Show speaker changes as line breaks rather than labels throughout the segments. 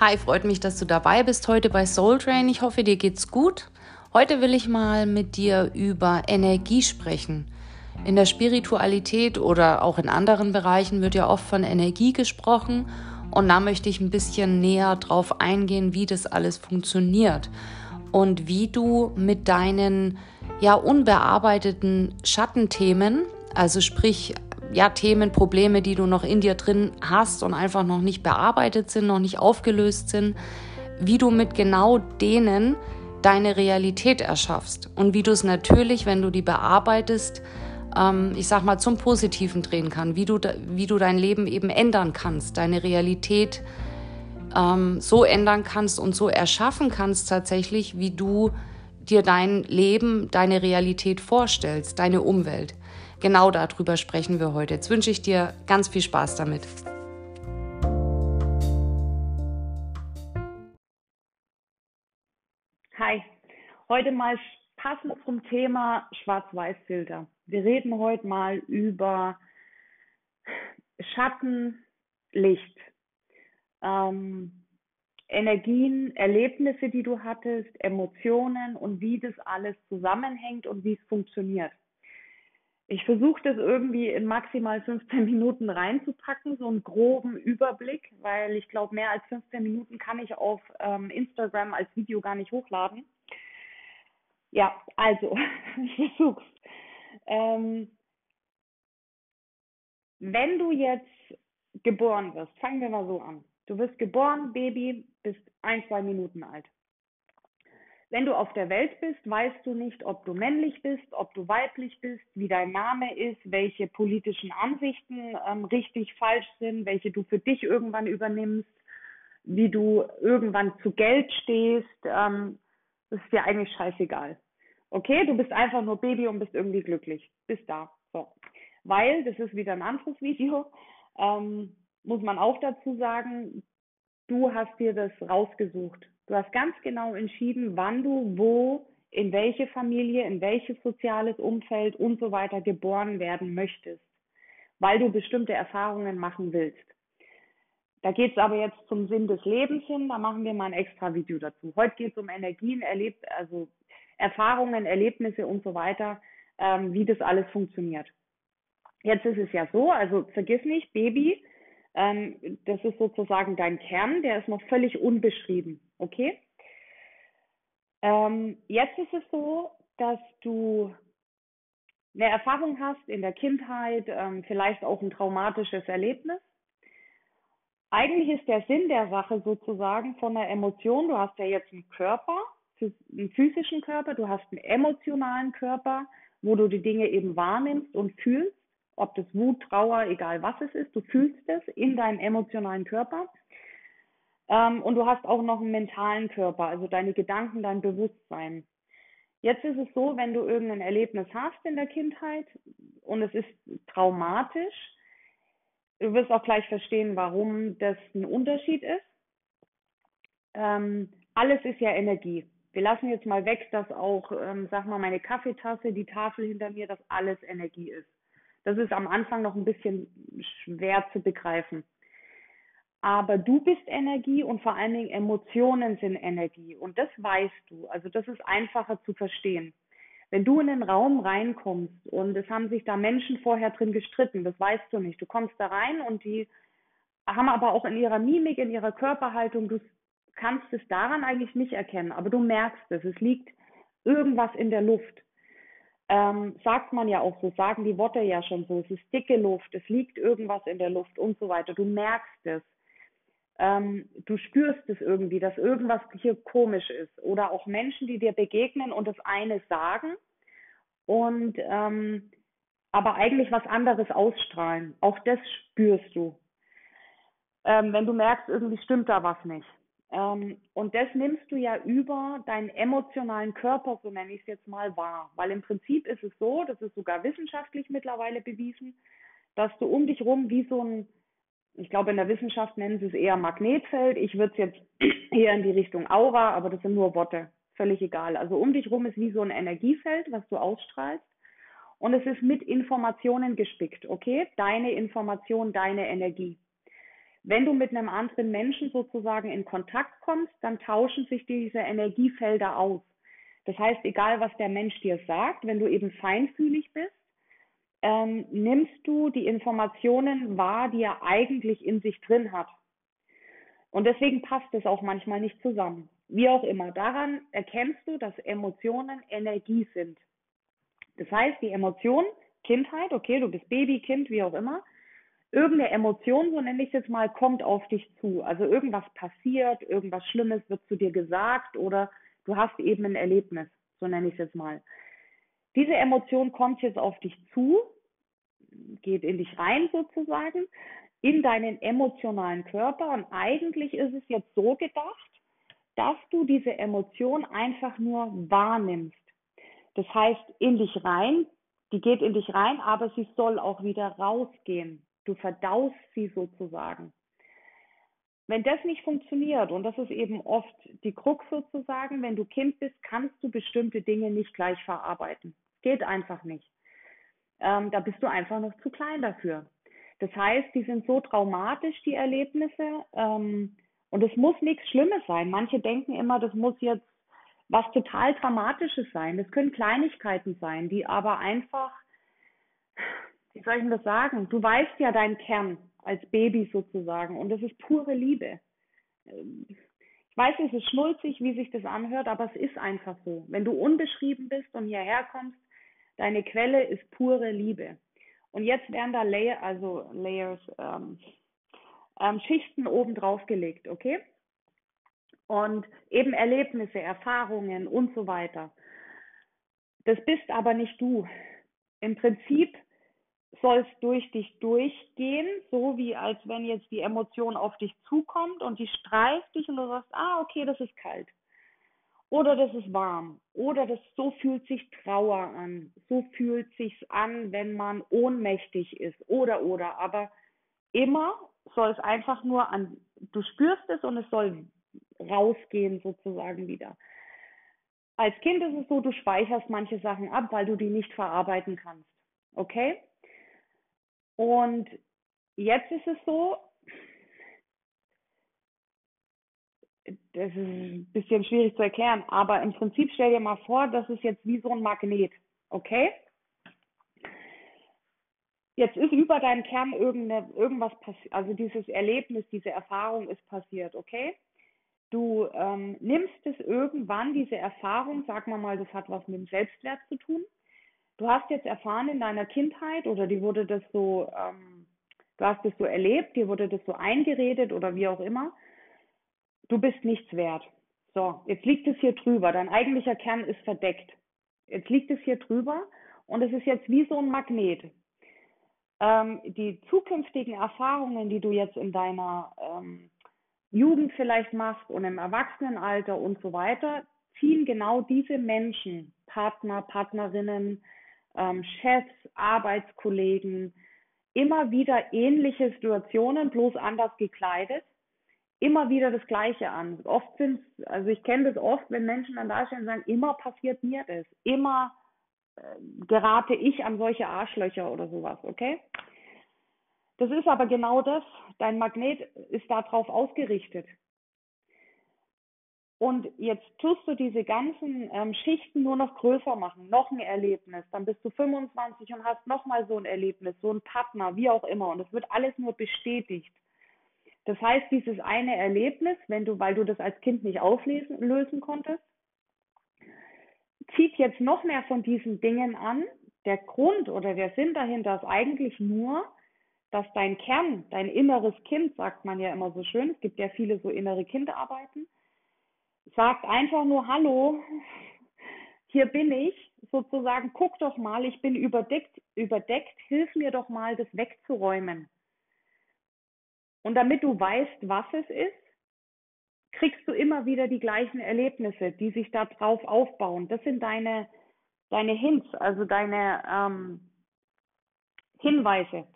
Hi, freut mich, dass du dabei bist heute bei Soul Train. Ich hoffe, dir geht's gut. Heute will ich mal mit dir über Energie sprechen. In der Spiritualität oder auch in anderen Bereichen wird ja oft von Energie gesprochen und da möchte ich ein bisschen näher drauf eingehen, wie das alles funktioniert und wie du mit deinen ja unbearbeiteten Schattenthemen, also sprich ja, Themen, Probleme, die du noch in dir drin hast und einfach noch nicht bearbeitet sind, noch nicht aufgelöst sind, wie du mit genau denen deine Realität erschaffst und wie du es natürlich, wenn du die bearbeitest, ähm, ich sag mal, zum Positiven drehen kann, wie du, wie du dein Leben eben ändern kannst, deine Realität ähm, so ändern kannst und so erschaffen kannst tatsächlich, wie du dir dein Leben, deine Realität vorstellst, deine Umwelt. Genau darüber sprechen wir heute. Jetzt wünsche ich dir ganz viel Spaß damit.
Hi, heute mal passend zum Thema Schwarz-Weiß-Filter. Wir reden heute mal über Schatten, Licht, ähm, Energien, Erlebnisse, die du hattest, Emotionen und wie das alles zusammenhängt und wie es funktioniert ich versuche das irgendwie in maximal 15 Minuten reinzupacken, so einen groben Überblick, weil ich glaube, mehr als 15 Minuten kann ich auf ähm, Instagram als Video gar nicht hochladen. Ja, also, ich versuch's. Ähm, wenn du jetzt geboren wirst, fangen wir mal so an. Du wirst geboren, Baby, bist ein, zwei Minuten alt. Wenn du auf der Welt bist, weißt du nicht, ob du männlich bist, ob du weiblich bist, wie dein Name ist, welche politischen Ansichten ähm, richtig, falsch sind, welche du für dich irgendwann übernimmst, wie du irgendwann zu Geld stehst. Ähm, das ist dir eigentlich scheißegal. Okay, du bist einfach nur Baby und bist irgendwie glücklich. Bis da. So. Weil, das ist wieder ein anderes Video, ähm, muss man auch dazu sagen, du hast dir das rausgesucht. Du hast ganz genau entschieden, wann du wo, in welche Familie, in welches soziales Umfeld und so weiter geboren werden möchtest, weil du bestimmte Erfahrungen machen willst. Da geht es aber jetzt zum Sinn des Lebens hin, da machen wir mal ein extra Video dazu. Heute geht es um Energien, erlebt, also Erfahrungen, Erlebnisse und so weiter, ähm, wie das alles funktioniert. Jetzt ist es ja so, also vergiss nicht, Baby ähm, das ist sozusagen dein Kern, der ist noch völlig unbeschrieben. Okay? Ähm, jetzt ist es so, dass du eine Erfahrung hast in der Kindheit, ähm, vielleicht auch ein traumatisches Erlebnis. Eigentlich ist der Sinn der Sache sozusagen von der Emotion, du hast ja jetzt einen Körper, einen physischen Körper, du hast einen emotionalen Körper, wo du die Dinge eben wahrnimmst und fühlst ob das Wut, Trauer, egal was es ist, du fühlst es in deinem emotionalen Körper. Ähm, und du hast auch noch einen mentalen Körper, also deine Gedanken, dein Bewusstsein. Jetzt ist es so, wenn du irgendein Erlebnis hast in der Kindheit und es ist traumatisch, du wirst auch gleich verstehen, warum das ein Unterschied ist. Ähm, alles ist ja Energie. Wir lassen jetzt mal weg, dass auch, ähm, sag mal, meine Kaffeetasse, die Tafel hinter mir, dass alles Energie ist. Das ist am Anfang noch ein bisschen schwer zu begreifen. Aber du bist Energie und vor allen Dingen Emotionen sind Energie. Und das weißt du. Also das ist einfacher zu verstehen. Wenn du in den Raum reinkommst und es haben sich da Menschen vorher drin gestritten, das weißt du nicht. Du kommst da rein und die haben aber auch in ihrer Mimik, in ihrer Körperhaltung, du kannst es daran eigentlich nicht erkennen, aber du merkst es. Es liegt irgendwas in der Luft ähm, sagt man ja auch so, sagen die Worte ja schon so, es ist dicke Luft, es liegt irgendwas in der Luft und so weiter. Du merkst es. Ähm, du spürst es irgendwie, dass irgendwas hier komisch ist. Oder auch Menschen, die dir begegnen und das eine sagen und ähm, aber eigentlich was anderes ausstrahlen. Auch das spürst du. Ähm, wenn du merkst, irgendwie stimmt da was nicht. Ähm, und das nimmst du ja über deinen emotionalen Körper, so nenne ich es jetzt mal, wahr. Weil im Prinzip ist es so, das ist sogar wissenschaftlich mittlerweile bewiesen, dass du um dich rum wie so ein, ich glaube in der Wissenschaft nennen sie es eher Magnetfeld, ich würde es jetzt eher in die Richtung Aura, aber das sind nur Worte, völlig egal. Also um dich rum ist wie so ein Energiefeld, was du ausstrahlst. Und es ist mit Informationen gespickt, okay? Deine Information, deine Energie. wenn du mit einem anderen Menschen sozusagen in Kontakt kommst, dann tauschen sich diese Energiefelder aus. Das heißt, egal was der Mensch dir sagt, wenn du eben feinfühlig bist, ähm, nimmst du die Informationen wahr, die er eigentlich in sich drin hat. Und deswegen passt es auch manchmal nicht zusammen. Wie auch immer. Daran erkennst du, dass Emotionen Energie sind. Das heißt, die Emotion, Kindheit, okay, du bist Baby, Kind, wie auch immer, irgendeine Emotion, so nenne ich es jetzt mal, kommt auf dich zu. Also irgendwas passiert, irgendwas Schlimmes wird zu dir gesagt oder du hast eben ein Erlebnis, so nenne ich es jetzt mal. Diese Emotion kommt jetzt auf dich zu, geht in dich rein sozusagen, in deinen emotionalen Körper und eigentlich ist es jetzt so gedacht, dass du diese Emotion einfach nur wahrnimmst. Das heißt, in dich rein, die geht in dich rein, aber sie soll auch wieder rausgehen. Du verdaust sie sozusagen. Wenn das nicht funktioniert, und das ist eben oft die Krux sozusagen, wenn du Kind bist, kannst du bestimmte Dinge nicht gleich verarbeiten. Geht einfach nicht. Ähm, da bist du einfach noch zu klein dafür. Das heißt, die sind so traumatisch, die Erlebnisse. Ähm, und es muss nichts Schlimmes sein. Manche denken immer, das muss jetzt was total Dramatisches sein. Das können Kleinigkeiten sein, die aber einfach wie soll ich denn das sagen? Du weißt ja deinen Kern als Baby sozusagen und das ist pure Liebe. Ich weiß, es ist schnulzig, wie sich das anhört, aber es ist einfach so. Wenn du unbeschrieben bist und hierher kommst, deine Quelle ist pure Liebe. Und jetzt werden da Layer, also Layers, ähm, ähm, Schichten oben drauf gelegt, okay? Und eben Erlebnisse, Erfahrungen und so weiter. Das bist aber nicht du. Im Prinzip soll es durch dich durchgehen, so wie als wenn jetzt die Emotion auf dich zukommt und die streift dich und du sagst, ah, okay, das ist kalt. Oder das ist warm. Oder das, so fühlt sich Trauer an. So fühlt sich's an, wenn man ohnmächtig ist. Oder, oder. Aber immer soll es einfach nur an, du spürst es und es soll rausgehen sozusagen wieder. Als Kind ist es so, du speicherst manche Sachen ab, weil du die nicht verarbeiten kannst. Okay? Und jetzt ist es so, das ist ein bisschen schwierig zu erklären, aber im Prinzip stell dir mal vor, das ist jetzt wie so ein Magnet, okay? Jetzt ist über deinem Kern irgendeine, irgendwas passiert, also dieses Erlebnis, diese Erfahrung ist passiert, okay? Du ähm, nimmst es irgendwann, diese Erfahrung, sag mal mal, das hat was mit dem Selbstwert zu tun, du hast jetzt erfahren in deiner Kindheit oder die wurde das so, ähm, du hast das so erlebt, dir wurde das so eingeredet oder wie auch immer, du bist nichts wert. So, jetzt liegt es hier drüber, dein eigentlicher Kern ist verdeckt. Jetzt liegt es hier drüber und es ist jetzt wie so ein Magnet. Ähm, die zukünftigen Erfahrungen, die du jetzt in deiner ähm, Jugend vielleicht machst und im Erwachsenenalter und so weiter, ziehen genau diese Menschen, Partner, Partnerinnen, ähm, Chefs, Arbeitskollegen, immer wieder ähnliche Situationen, bloß anders gekleidet, immer wieder das Gleiche an. Oft sind, also ich kenne das oft, wenn Menschen dann da stehen und sagen, immer passiert mir das, immer äh, gerate ich an solche Arschlöcher oder sowas, okay? Das ist aber genau das. Dein Magnet ist darauf ausgerichtet. Und jetzt tust du diese ganzen ähm, Schichten nur noch größer machen, noch ein Erlebnis, dann bist du 25 und hast nochmal so ein Erlebnis, so ein Partner, wie auch immer. Und es wird alles nur bestätigt. Das heißt, dieses eine Erlebnis, wenn du, weil du das als Kind nicht auflösen lösen konntest, zieht jetzt noch mehr von diesen Dingen an. Der Grund oder der Sinn dahinter ist eigentlich nur, dass dein Kern, dein inneres Kind, sagt man ja immer so schön, es gibt ja viele so innere Kinderarbeiten, sagt einfach nur Hallo, hier bin ich, sozusagen, guck doch mal, ich bin überdeckt, überdeckt, hilf mir doch mal, das wegzuräumen. Und damit du weißt, was es ist, kriegst du immer wieder die gleichen Erlebnisse, die sich da drauf aufbauen. Das sind deine, deine Hints, also deine ähm, Hinweise.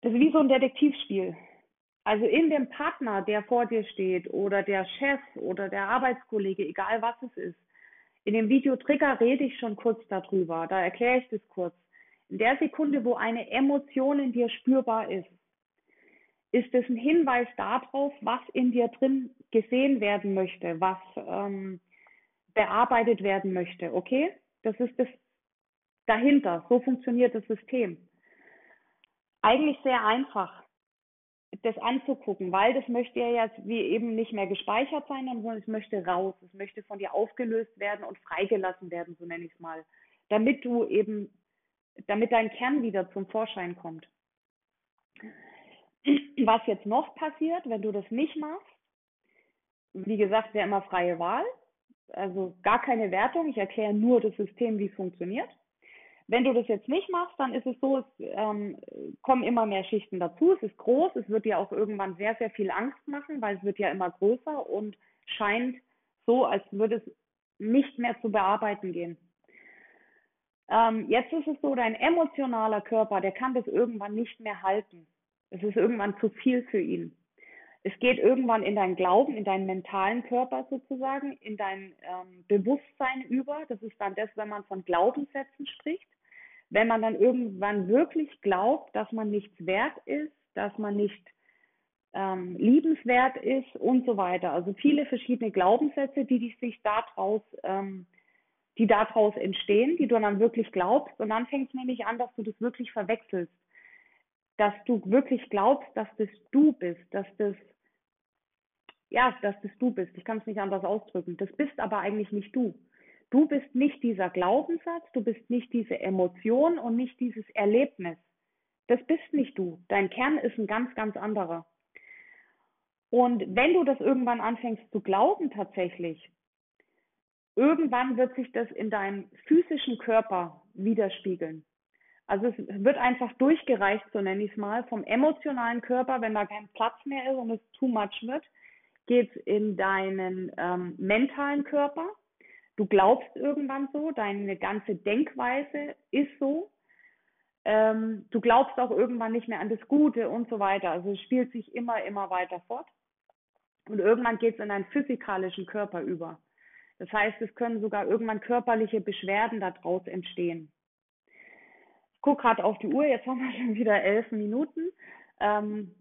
Das ist wie so ein Detektivspiel. Also in dem Partner, der vor dir steht oder der Chef oder der Arbeitskollege, egal was es ist. In dem Video Trigger rede ich schon kurz darüber, da erkläre ich das kurz. In der Sekunde, wo eine Emotion in dir spürbar ist, ist es ein Hinweis darauf, was in dir drin gesehen werden möchte, was ähm, bearbeitet werden möchte. Okay? Das ist das dahinter. So funktioniert das System. Eigentlich sehr einfach, das anzugucken, weil das möchte ja jetzt wie eben nicht mehr gespeichert sein, sondern es möchte raus. Es möchte von dir aufgelöst werden und freigelassen werden, so nenne ich es mal. Damit du eben, damit dein Kern wieder zum Vorschein kommt. Was jetzt noch passiert, wenn du das nicht machst, wie gesagt, wäre immer freie Wahl, also gar keine Wertung, ich erkläre nur das System, wie es funktioniert. Wenn du das jetzt nicht machst, dann ist es so, es ähm, kommen immer mehr Schichten dazu, es ist groß, es wird dir auch irgendwann sehr, sehr viel Angst machen, weil es wird ja immer größer und scheint so, als würde es nicht mehr zu bearbeiten gehen. Ähm, jetzt ist es so, dein emotionaler Körper, der kann das irgendwann nicht mehr halten. Es ist irgendwann zu viel für ihn. Es geht irgendwann in deinen Glauben, in deinen mentalen Körper sozusagen, in dein ähm, Bewusstsein über. Das ist dann das, wenn man von Glaubenssätzen spricht. Wenn man dann irgendwann wirklich glaubt, dass man nichts wert ist, dass man nicht ähm, liebenswert ist und so weiter. Also viele verschiedene Glaubenssätze, die, die sich daraus, ähm, die daraus entstehen, die du dann wirklich glaubst. Und dann fängt es nämlich an, dass du das wirklich verwechselst dass du wirklich glaubst, dass das du bist, dass das, ja, dass das du bist. Ich kann es nicht anders ausdrücken. Das bist aber eigentlich nicht du. Du bist nicht dieser Glaubenssatz, du bist nicht diese Emotion und nicht dieses Erlebnis. Das bist nicht du. Dein Kern ist ein ganz, ganz anderer. Und wenn du das irgendwann anfängst zu glauben tatsächlich, irgendwann wird sich das in deinem physischen Körper widerspiegeln. Also es wird einfach durchgereicht, so nenne ich es mal, vom emotionalen Körper, wenn da kein Platz mehr ist und es too much wird, geht es in deinen ähm, mentalen Körper. Du glaubst irgendwann so, deine ganze Denkweise ist so. Ähm, du glaubst auch irgendwann nicht mehr an das Gute und so weiter. Also es spielt sich immer, immer weiter fort. Und irgendwann geht es in deinen physikalischen Körper über. Das heißt, es können sogar irgendwann körperliche Beschwerden daraus entstehen gucke gerade auf die Uhr, jetzt haben wir schon wieder elf Minuten. Ähm,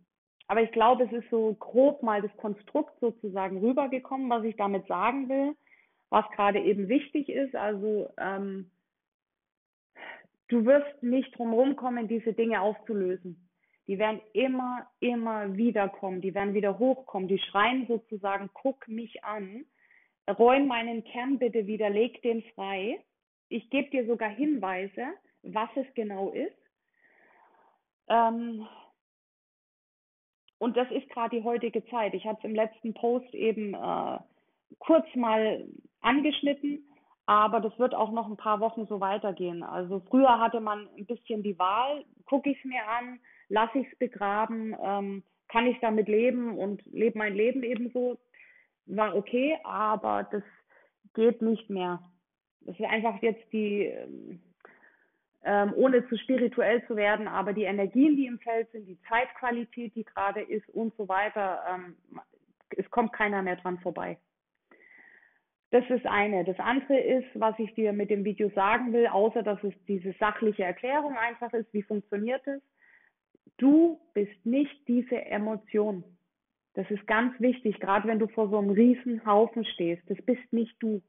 aber ich glaube, es ist so grob mal das Konstrukt sozusagen rübergekommen, was ich damit sagen will, was gerade eben wichtig ist. Also ähm, du wirst nicht drumherum kommen, diese Dinge aufzulösen. Die werden immer, immer wieder kommen, die werden wieder hochkommen, die schreien sozusagen, guck mich an, räum meinen Kern bitte wieder, leg den frei. Ich gebe dir sogar Hinweise, was es genau ist. Ähm, und das ist gerade die heutige Zeit. Ich habe es im letzten Post eben äh, kurz mal angeschnitten, aber das wird auch noch ein paar Wochen so weitergehen. Also früher hatte man ein bisschen die Wahl, gucke ich es mir an, lasse ich es begraben, ähm, kann ich damit leben und lebe mein Leben ebenso. War okay, aber das geht nicht mehr. Das ist einfach jetzt die, ähm, ohne zu spirituell zu werden, aber die Energien, die im Feld sind, die Zeitqualität, die gerade ist und so weiter, ähm, es kommt keiner mehr dran vorbei. Das ist eine. Das andere ist, was ich dir mit dem Video sagen will, außer dass es diese sachliche Erklärung einfach ist, wie funktioniert es. Du bist nicht diese Emotion. Das ist ganz wichtig, gerade wenn du vor so einem riesen Haufen stehst. Das bist nicht du.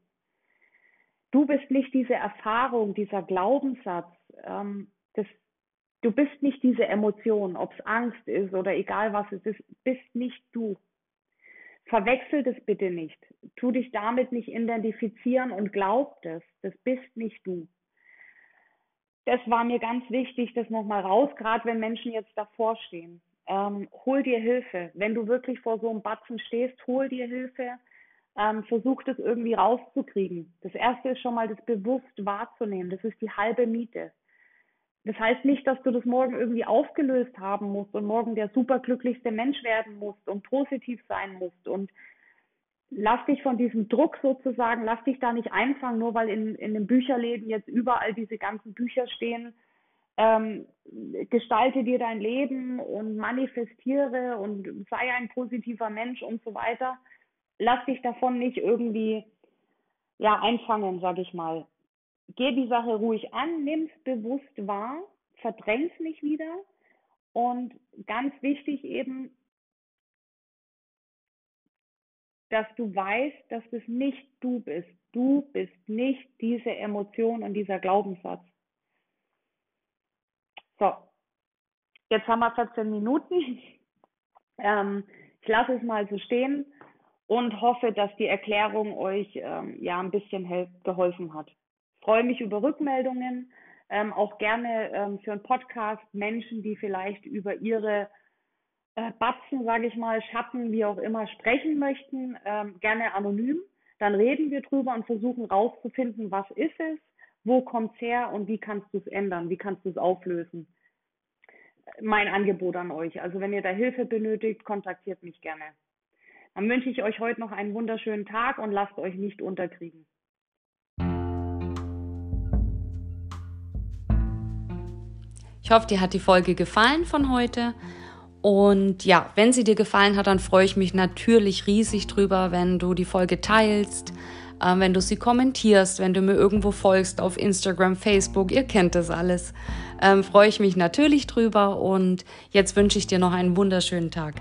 Du bist nicht diese Erfahrung, dieser Glaubenssatz, ähm, das, du bist nicht diese Emotion, ob es Angst ist oder egal was es ist, bist nicht du. Verwechsel das bitte nicht. Tu dich damit nicht identifizieren und glaub das. Das bist nicht du. Das war mir ganz wichtig, das nochmal raus, gerade wenn Menschen jetzt davor stehen. Ähm, hol dir Hilfe. Wenn du wirklich vor so einem Batzen stehst, hol dir Hilfe ähm, versuch das irgendwie rauszukriegen. Das erste ist schon mal das bewusst wahrzunehmen. Das ist die halbe Miete. Das heißt nicht, dass du das morgen irgendwie aufgelöst haben musst und morgen der superglücklichste Mensch werden musst und positiv sein musst und lass dich von diesem Druck sozusagen, lass dich da nicht einfangen, nur weil in, in den Bücherläden jetzt überall diese ganzen Bücher stehen. Ähm, gestalte dir dein Leben und manifestiere und sei ein positiver Mensch und so weiter lass dich davon nicht irgendwie ja einfangen, sag ich mal. Geh die Sache ruhig an, nimm's bewusst wahr, verdräng's nicht wieder Und ganz wichtig eben, dass du weißt, dass das nicht du bist. Du bist nicht diese Emotion und dieser Glaubenssatz. So, jetzt haben wir 14 Minuten. Ähm, ich lasse es mal so stehen und hoffe, dass die Erklärung euch ähm, ja ein bisschen geholfen hat. Freue mich über Rückmeldungen, ähm, auch gerne ähm, für einen Podcast Menschen, die vielleicht über ihre äh, Batzen, sage ich mal, Schatten, wie auch immer, sprechen möchten, ähm, gerne anonym. Dann reden wir drüber und versuchen rauszufinden, was ist es, wo kommt es her und wie kannst du es ändern, wie kannst du es auflösen. Mein Angebot an euch. Also wenn ihr da Hilfe benötigt, kontaktiert mich gerne. Dann wünsche ich euch heute noch einen wunderschönen Tag und lasst euch nicht unterkriegen.
Ich hoffe, dir hat die Folge gefallen von heute. Und ja, wenn sie dir gefallen hat, dann freue ich mich natürlich riesig drüber, wenn du die Folge teilst, äh, wenn du sie kommentierst, wenn du mir irgendwo folgst auf Instagram, Facebook, ihr kennt das alles. Ähm, freue ich mich natürlich drüber und jetzt wünsche ich dir noch einen wunderschönen Tag.